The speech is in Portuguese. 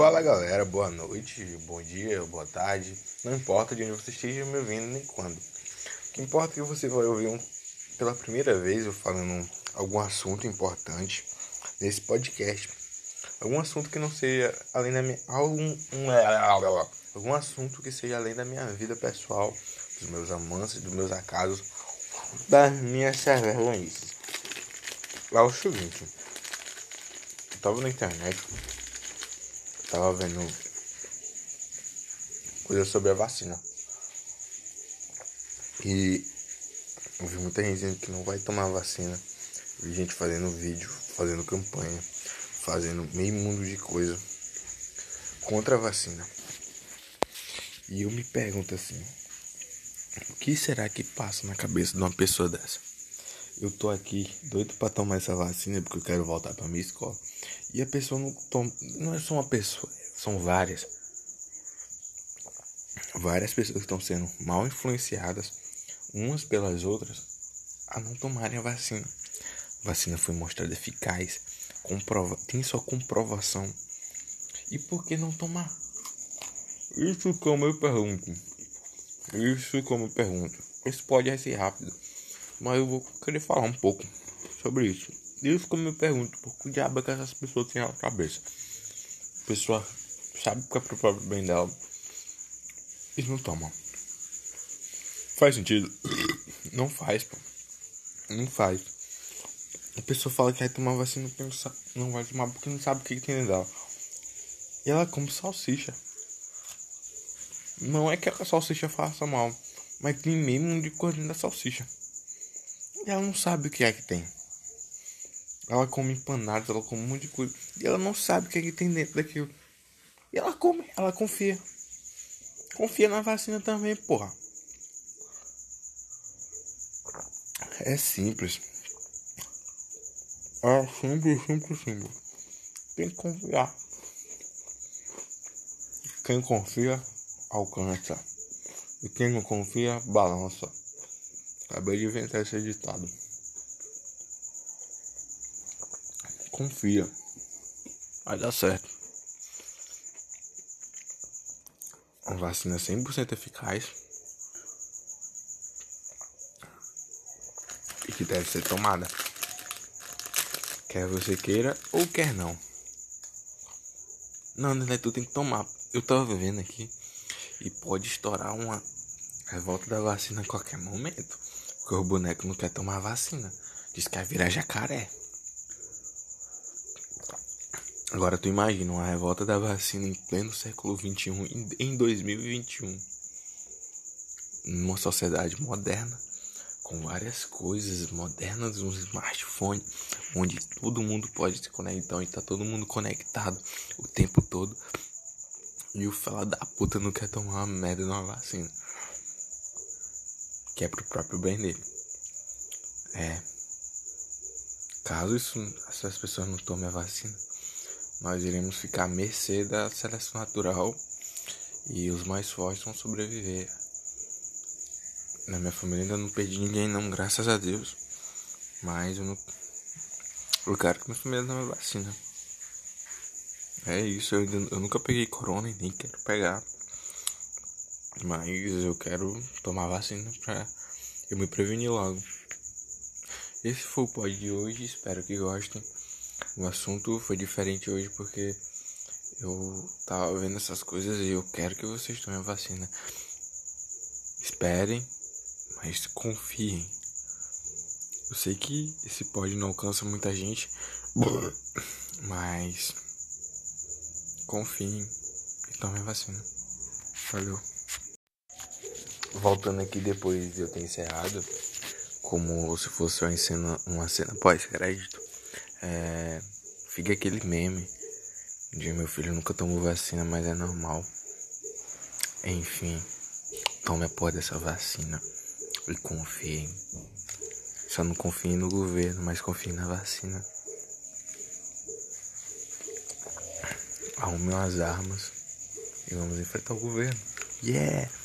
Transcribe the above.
Fala galera, boa noite, bom dia, boa tarde. Não importa de onde você esteja me ouvindo nem quando. O que importa é que você vai ouvir um, pela primeira vez eu falando algum assunto importante nesse podcast. Algum assunto que não seja além da minha. Algum, um, algum assunto que seja além da minha vida pessoal, dos meus amantes, dos meus acasos, das minhas vergonhices. Lá o seguinte. Eu tava na internet Tava vendo coisa sobre a vacina. E eu vi muita gente dizendo que não vai tomar vacina. Vi gente fazendo vídeo, fazendo campanha, fazendo meio mundo de coisa contra a vacina. E eu me pergunto assim: o que será que passa na cabeça de uma pessoa dessa? Eu tô aqui doido para tomar essa vacina porque eu quero voltar para minha escola. E a pessoa não toma. Não é só uma pessoa, são várias. Várias pessoas estão sendo mal influenciadas umas pelas outras a não tomarem a vacina. A vacina foi mostrada eficaz, comprova, tem sua comprovação. E por que não tomar? Isso como eu pergunto. Isso como eu pergunto. Isso pode ser rápido, mas eu vou querer falar um pouco sobre isso. Isso como eu pergunto, por que diabo é que essas pessoas têm na cabeça? A pessoa sabe que é pro próprio bem dela. Eles não tomam. Faz sentido? Não faz, pô. Não faz. A pessoa fala que vai tomar vacina porque não, sabe, não vai tomar porque não sabe o que, que tem dela. E ela come salsicha. Não é que a salsicha faça mal, mas tem mesmo de coisa da salsicha. E ela não sabe o que é que tem. Ela come empanadas, ela come um monte de coisa. E ela não sabe o que, é que tem dentro daquilo. E ela come, ela confia. Confia na vacina também, porra. É simples. É simples, simples, simples. Tem que confiar. Quem confia, alcança. E quem não confia, balança. Acabei de inventar esse ditado. Confia. Vai dar certo. Uma vacina 100% eficaz. E que deve ser tomada. Quer você queira ou quer não. Não, né? Tu tem que tomar. Eu tava vendo aqui. E pode estourar uma revolta da vacina a qualquer momento. Porque o boneco não quer tomar vacina. Diz que vai virar jacaré. Agora tu imagina uma revolta da vacina em pleno século XXI, em 2021. Numa sociedade moderna, com várias coisas modernas, um smartphone, onde todo mundo pode se conectar, e tá todo mundo conectado o tempo todo. E o fela da puta não quer tomar uma merda numa vacina. Que é pro próprio bem dele. É. Caso isso, essas pessoas não tomem a vacina nós iremos ficar à mercê da seleção natural e os mais fortes vão sobreviver. Na minha família ainda não perdi ninguém não, graças a Deus. Mas eu não. Eu quero que minha família não me vacina. É isso, eu, eu nunca peguei corona e nem quero pegar. Mas eu quero tomar vacina pra eu me prevenir logo. Esse foi o pod de hoje, espero que gostem. O assunto foi diferente hoje porque eu tava vendo essas coisas e eu quero que vocês tomem a vacina. Esperem, mas confiem. Eu sei que esse pod não alcança muita gente, mas confiem e tomem a vacina. Valeu. Voltando aqui depois de eu ter encerrado, como se fosse uma cena, uma cena pós-crédito. É, fica aquele meme de meu filho nunca tomou vacina, mas é normal. Enfim, tome a porra dessa vacina e confiem. Só não confiem no governo, mas confiem na vacina. Arrumem as armas e vamos enfrentar o governo. Yeah!